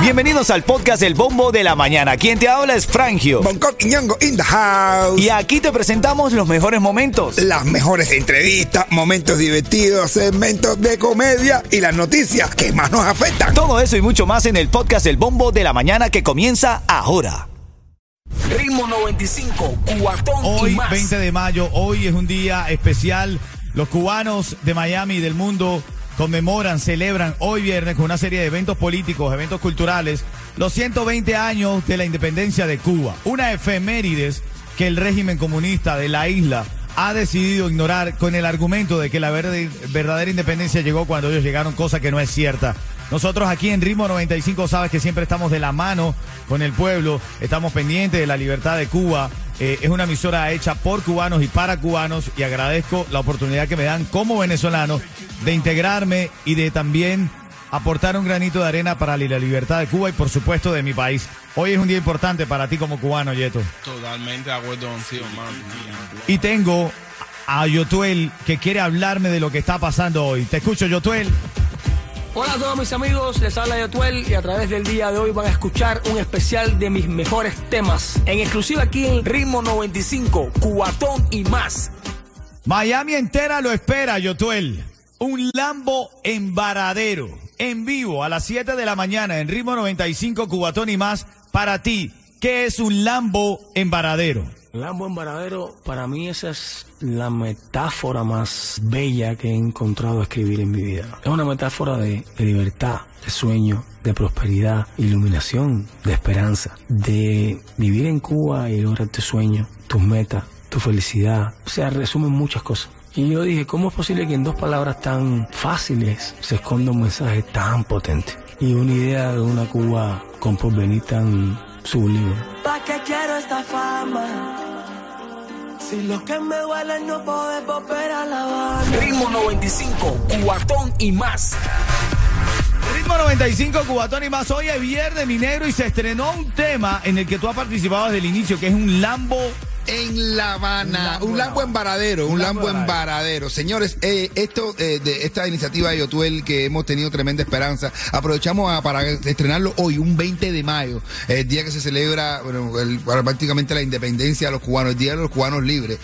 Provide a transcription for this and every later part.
Bienvenidos al podcast El Bombo de la Mañana. Quien te habla es Frangio. Bangkok y Ñongo in the house. Y aquí te presentamos los mejores momentos. Las mejores entrevistas, momentos divertidos, segmentos de comedia y las noticias que más nos afectan. Todo eso y mucho más en el podcast El Bombo de la Mañana que comienza ahora. Ritmo 95, cuatón y Hoy, más. 20 de mayo, hoy es un día especial. Los cubanos de Miami y del mundo conmemoran, celebran hoy viernes con una serie de eventos políticos, eventos culturales, los 120 años de la independencia de Cuba. Una efemérides que el régimen comunista de la isla ha decidido ignorar con el argumento de que la verdadera independencia llegó cuando ellos llegaron, cosa que no es cierta. Nosotros aquí en Ritmo 95 sabes que siempre estamos de la mano con el pueblo, estamos pendientes de la libertad de Cuba. Eh, es una emisora hecha por cubanos y para cubanos y agradezco la oportunidad que me dan como venezolano de integrarme y de también aportar un granito de arena para la libertad de Cuba y por supuesto de mi país. Hoy es un día importante para ti como cubano, Yeto. Totalmente de acuerdo contigo, hermano. Y tengo a Yotuel que quiere hablarme de lo que está pasando hoy. Te escucho, Yotuel. Hola a todos mis amigos, les habla Yotuel y a través del día de hoy van a escuchar un especial de mis mejores temas. En exclusiva aquí en Ritmo 95, cuatón y más. Miami entera lo espera, Yotuel. Un Lambo embaradero. En vivo a las 7 de la mañana en Ritmo 95, Cubatón y más. Para ti, ¿qué es un Lambo embaradero? Lambo Embaradero, para mí esa es la metáfora más bella que he encontrado escribir en mi vida. Es una metáfora de, libertad, de sueño, de prosperidad, iluminación, de esperanza, de vivir en Cuba y lograr tu sueño, tus metas, tu felicidad. O sea, resumen muchas cosas. Y yo dije, ¿cómo es posible que en dos palabras tan fáciles se esconda un mensaje tan potente? Y una idea de una Cuba con porvenir tan sublime. ¿Pa' qué quiero esta fama? Si lo que me duele es no poder volver a la Habana. Ritmo 95, cuatón y más. Ritmo 95, Cubatón y más. Hoy es viernes, mi negro, y se estrenó un tema en el que tú has participado desde el inicio, que es un Lambo. En La Habana, Un Lambo Lambo embaradero, un Lambo Lambo embaradero. Señores, eh, esto eh, de esta iniciativa de Yotuel que hemos tenido tremenda esperanza, aprovechamos a- para estrenarlo hoy, un 20 de mayo, el día que se celebra bueno, el- para prácticamente la independencia de los cubanos, el día de los cubanos libres.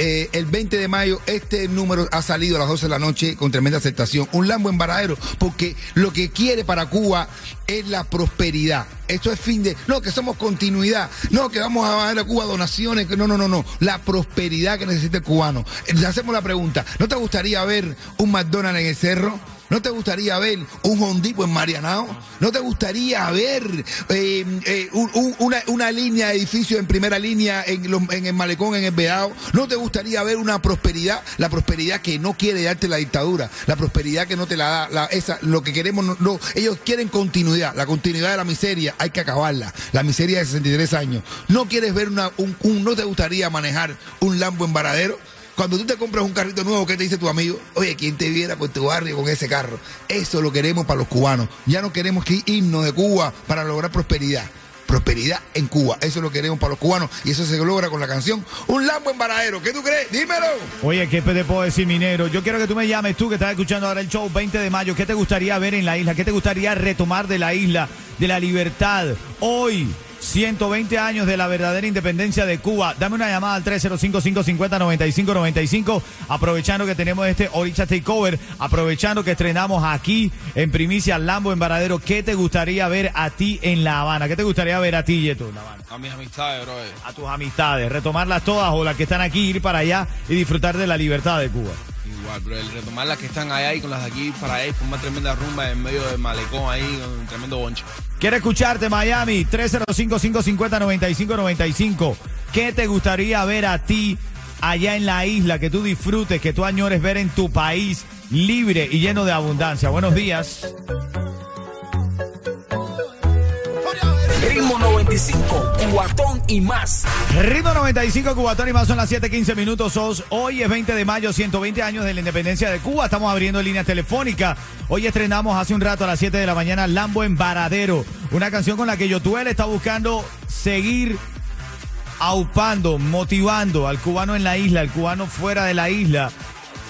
Eh, el 20 de mayo este número ha salido a las 12 de la noche con tremenda aceptación. Un Lambo embaradero, porque lo que quiere para Cuba es la prosperidad. Esto es fin de... No, que somos continuidad. No, que vamos a dar a Cuba donaciones. No, no, no, no. La prosperidad que necesita el cubano. Eh, Le hacemos la pregunta. ¿No te gustaría ver un McDonald's en el cerro? ¿No te gustaría ver un Hondipo en Marianao? ¿No te gustaría ver eh, eh, un- un- una, línea de edificios en primera línea en, el malecón, en el Vedado? ¿No te gustaría ver una prosperidad? La prosperidad que no quiere darte la dictadura, la prosperidad que no te la da, esa, lo que queremos, no, ellos quieren continuidad, la continuidad de la miseria, hay que acabarla, la miseria de 63 años. ¿No quieres ver una, un, un- no te gustaría manejar un Lambo en Varadero? Cuando tú te compras un carrito nuevo, ¿qué te dice tu amigo? Oye, ¿quién te viera por tu barrio con ese carro? Eso lo queremos para los cubanos. Ya no queremos que irnos de Cuba para lograr prosperidad. Prosperidad en Cuba. Eso lo queremos para los cubanos y eso se logra con la canción Un Lambo en Varadero. ¿Qué tú crees? Dímelo. Oye, ¿qué te puedo decir, mi negro? Yo quiero que tú me llames, tú que estás escuchando ahora el show 20 de mayo. ¿Qué te gustaría ver en la isla? ¿Qué te gustaría retomar de la isla, de la libertad? Hoy, 120 años de la verdadera independencia de Cuba. Dame una llamada al 305-550-9595. Aprovechando que tenemos este Oricha Takeover, aprovechando que estrenamos aquí en primicia Lambo en Varadero. ¿Qué te gustaría ver a ti en La Habana? ¿Qué te gustaría ver a ti, Yeto, en La Habana? A mis amistades, bro. A tus amistades, retomarlas todas o las que están aquí, ir para allá y disfrutar de la libertad de Cuba. Igual, bro. El retomar las que están allá y con las de aquí para allá y formar tremenda rumba en medio del malecón ahí un tremendo bonche. Quiero escucharte, Miami. 305-550-9595. ¿Qué te gustaría ver a ti allá en la isla? Que tú disfrutes, que tú añores ver en tu país libre y lleno de abundancia. Buenos días. Ritmo 95, cuatón y más. Ritmo 95, Cubatón y más son las 7:15 minutos. Os- Hoy es 20 de mayo, 120 años de la independencia de Cuba. Estamos abriendo líneas telefónicas. Hoy estrenamos hace un rato a las 7 de la mañana Lambo en Varadero. Una canción con la que Yotuel está buscando seguir aupando, motivando al cubano en la isla, al cubano fuera de la isla,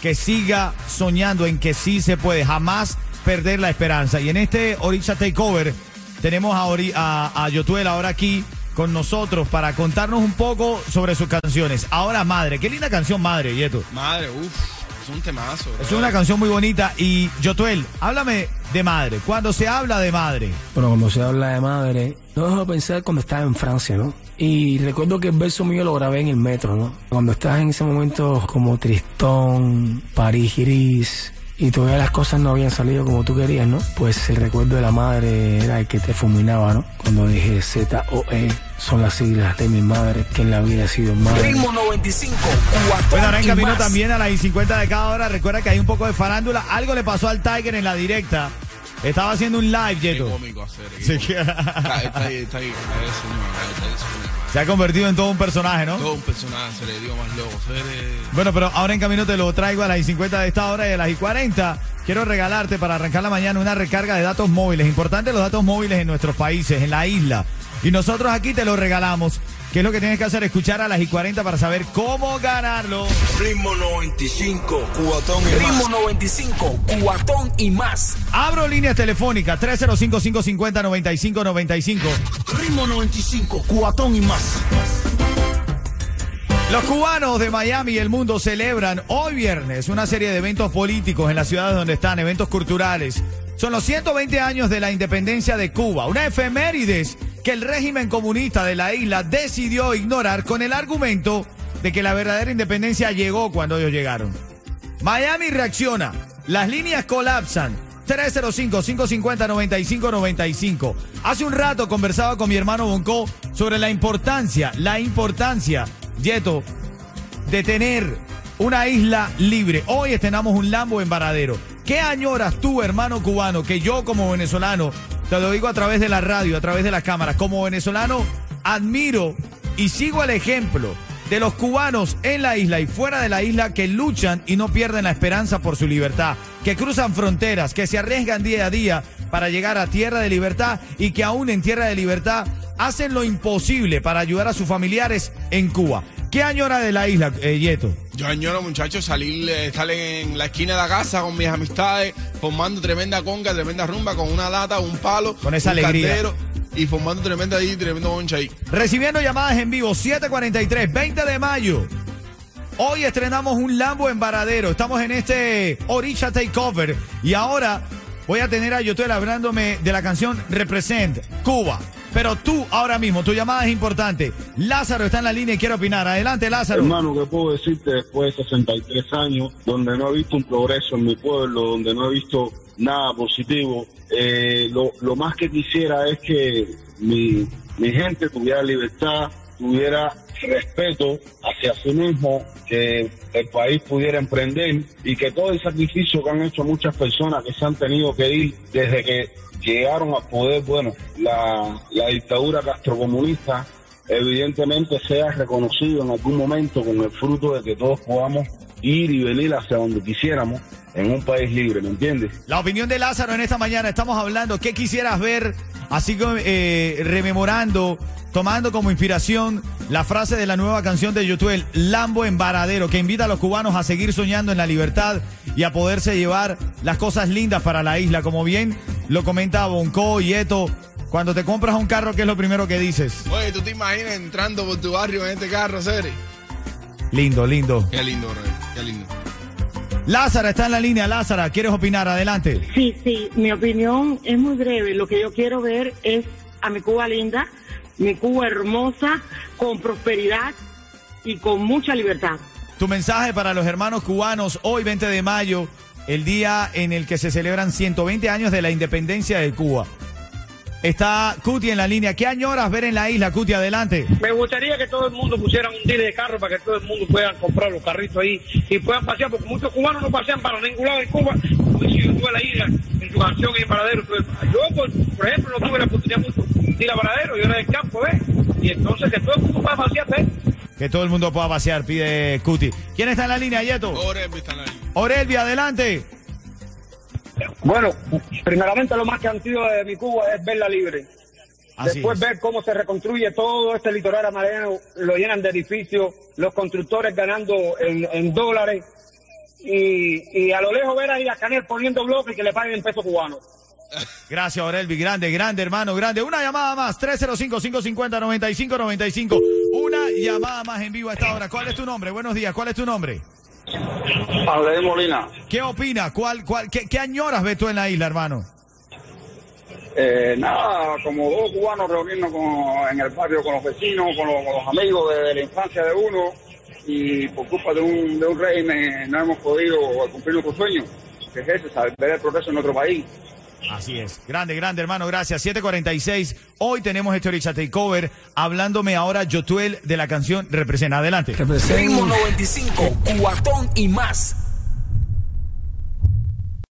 que siga soñando en que sí se puede. Jamás perder la esperanza. Y en este Orisa Takeover tenemos a, Ori- a, a Yotuel ahora aquí con nosotros para contarnos un poco sobre sus canciones. Ahora Madre, qué linda canción Madre, Yeto. Madre, uff, es un temazo. Es una canción muy bonita y Yotuel, háblame de Madre. Cuando se habla de Madre, Bueno, cuando se habla de madre, no dejo de pensar cuando estaba en Francia, ¿no? Y recuerdo que el verso mío lo grabé en el metro, ¿no? Cuando estás en ese momento como tristón, París gris, y todavía las cosas no habían salido como tú querías, ¿no? Pues el recuerdo de la madre era el que te fulminaba, ¿no? Cuando dije Z-O-E, son las siglas de mi madre, que en la vida ha sido madre. Ritmo 95, Pues cuatón ahora en camino más. también a las y 50 de cada hora. Recuerda que hay un poco de farándula. Algo le pasó al Tiger en la directa. Estaba haciendo un live, Qué Yeto. cómico hacer. qué Sí. cómico. Está, está ahí, está ahí. Se ha convertido en todo un personaje, ¿no? Todo un personaje, se le dio más loco. Le- Bueno, pero ahora en camino te lo traigo a las y 50 de esta hora y a las y 40. Quiero regalarte para arrancar la mañana una recarga de datos móviles. Importante los datos móviles en nuestros países, en la isla. Y nosotros aquí te lo regalamos. ¿Qué es lo que tienes que hacer? Escuchar a las y 40 para saber cómo ganarlo. Ritmo 95, cubatón y Ritmo más. 95, cuatón y más. Abro líneas telefónicas 305-550-9595. Ritmo 95, cubatón y más. Los cubanos de Miami y el mundo celebran hoy viernes una serie de eventos políticos en las ciudades donde están, eventos culturales. Son los 120 años de la independencia de Cuba, una efemérides que el régimen comunista de la isla decidió ignorar con el argumento de que la verdadera independencia llegó cuando ellos llegaron. Miami reacciona, las líneas colapsan. 305-550-9595. Hace un rato conversaba con mi hermano Bonco sobre la importancia, la importancia, Yeto, de tener una isla libre. Hoy estrenamos un Lambo en Varadero. ¿Qué añoras tú, hermano cubano, que yo como venezolano, te lo digo a través de la radio, a través de las cámaras, como venezolano, admiro y sigo el ejemplo de los cubanos en la isla y fuera de la isla que luchan y no pierden la esperanza por su libertad, que cruzan fronteras, que se arriesgan día a día para llegar a tierra de libertad y que aún en tierra de libertad hacen lo imposible para ayudar a sus familiares en Cuba. ¿Qué añora de la isla, eh, Yeto? Yo añoro, muchachos, salir, eh, estar en la esquina de la casa con mis amistades, formando tremenda conga, tremenda rumba, con una lata, un palo, Con esa un alegría. caldero, y formando tremenda ahí, tremendo boncha ahí. Recibiendo llamadas en vivo, 743, 20 de mayo. Hoy estrenamos un Lambo en Varadero. Estamos en este Orisha Takeover. Y ahora voy a tener a Yotuel hablándome de la canción Represent Cuba. Pero tú, ahora mismo, tu llamada es importante. Lázaro está en la línea y quiere opinar. Adelante, Lázaro. Hermano, ¿qué puedo decirte después de 63 años, donde no he visto un progreso en mi pueblo, donde no he visto nada positivo? Eh, lo, lo más que quisiera es que mi, mi gente tuviera libertad, tuviera respeto hacia sí mismo, que el país pudiera emprender y que todo el sacrificio que han hecho muchas personas que se han tenido que ir desde que llegaron al poder, bueno, la, la dictadura castrocomunista, evidentemente sea reconocido en algún momento con el fruto de que todos podamos ir y venir hacia donde quisiéramos en un país libre, ¿me entiendes? La opinión de Lázaro en esta mañana. Estamos hablando, ¿qué quisieras ver? Así como eh, rememorando, tomando como inspiración la frase de la nueva canción de Yotuel, Lambo en Varadero, que invita a los cubanos a seguir soñando en la libertad y a poderse llevar las cosas lindas para la isla. Como bien lo comenta Bonco y Eto, cuando te compras un carro, ¿qué es lo primero que dices? Oye, ¿tú te imaginas entrando por tu barrio en este carro, Seri? Lindo, lindo. Qué lindo, bro, qué lindo. Lázara está en la línea. Lázara, ¿quieres opinar? Adelante. Sí, sí, mi opinión es muy breve. Lo que yo quiero ver es a mi Cuba linda, mi Cuba hermosa, con prosperidad y con mucha libertad. Tu mensaje para los hermanos cubanos hoy 20 de mayo, el día en el que se celebran 120 años de la independencia de Cuba. Está Cuti en la línea. ¿Qué añoras ver en la isla, Cuti? Adelante. Me gustaría que todo el mundo pusiera un dealer de carro para que todo el mundo pueda comprar los carritos ahí y puedan pasear, porque muchos cubanos no pasean para ningún lado de Cuba. Como si yo tuve la isla en su canción en Paradero. Yo, por, por ejemplo, no tuve la oportunidad mucho de ir a Paradero, yo era del campo, ¿ves? Y entonces que todo el mundo pueda pasear, ¿ves? Que todo el mundo pueda pasear, pide Cuti. ¿Quién está en la línea, Yeto? Orelvi está en la línea. Orelvia, adelante. Bueno, primeramente lo más que han sido de mi Cuba es verla libre. Así Después es. ver cómo se reconstruye todo este litoral amarillo, lo llenan de edificios, los constructores ganando en, en dólares. y, y a lo lejos ver ahí a Canel poniendo bloques y que le paguen en peso cubano. Gracias, Orelvi. Grande, grande, hermano, grande. Una llamada más. 305-550-9595. Una llamada más en vivo a esta hora. ¿Cuál es tu nombre? Buenos días. ¿Cuál es tu nombre? Pablo Molina. ¿Qué opinas? ¿Cuál, cuál, qué, qué añoras ves tú en la isla, hermano? Eh, nada, como dos cubanos reunirnos con- en el barrio con los vecinos, con los, con los amigos de, de la infancia de uno, y por culpa de un, de un régimen no hemos podido cumplir nuestro sueño, que es ese, saber ver el progreso en nuestro país. Así es. Grande, grande, hermano. Gracias. 746. Hoy tenemos este Orixa Takeover. Hablándome ahora Yotuel de la canción Representa. Adelante. Ritmo 95, cuatón y más.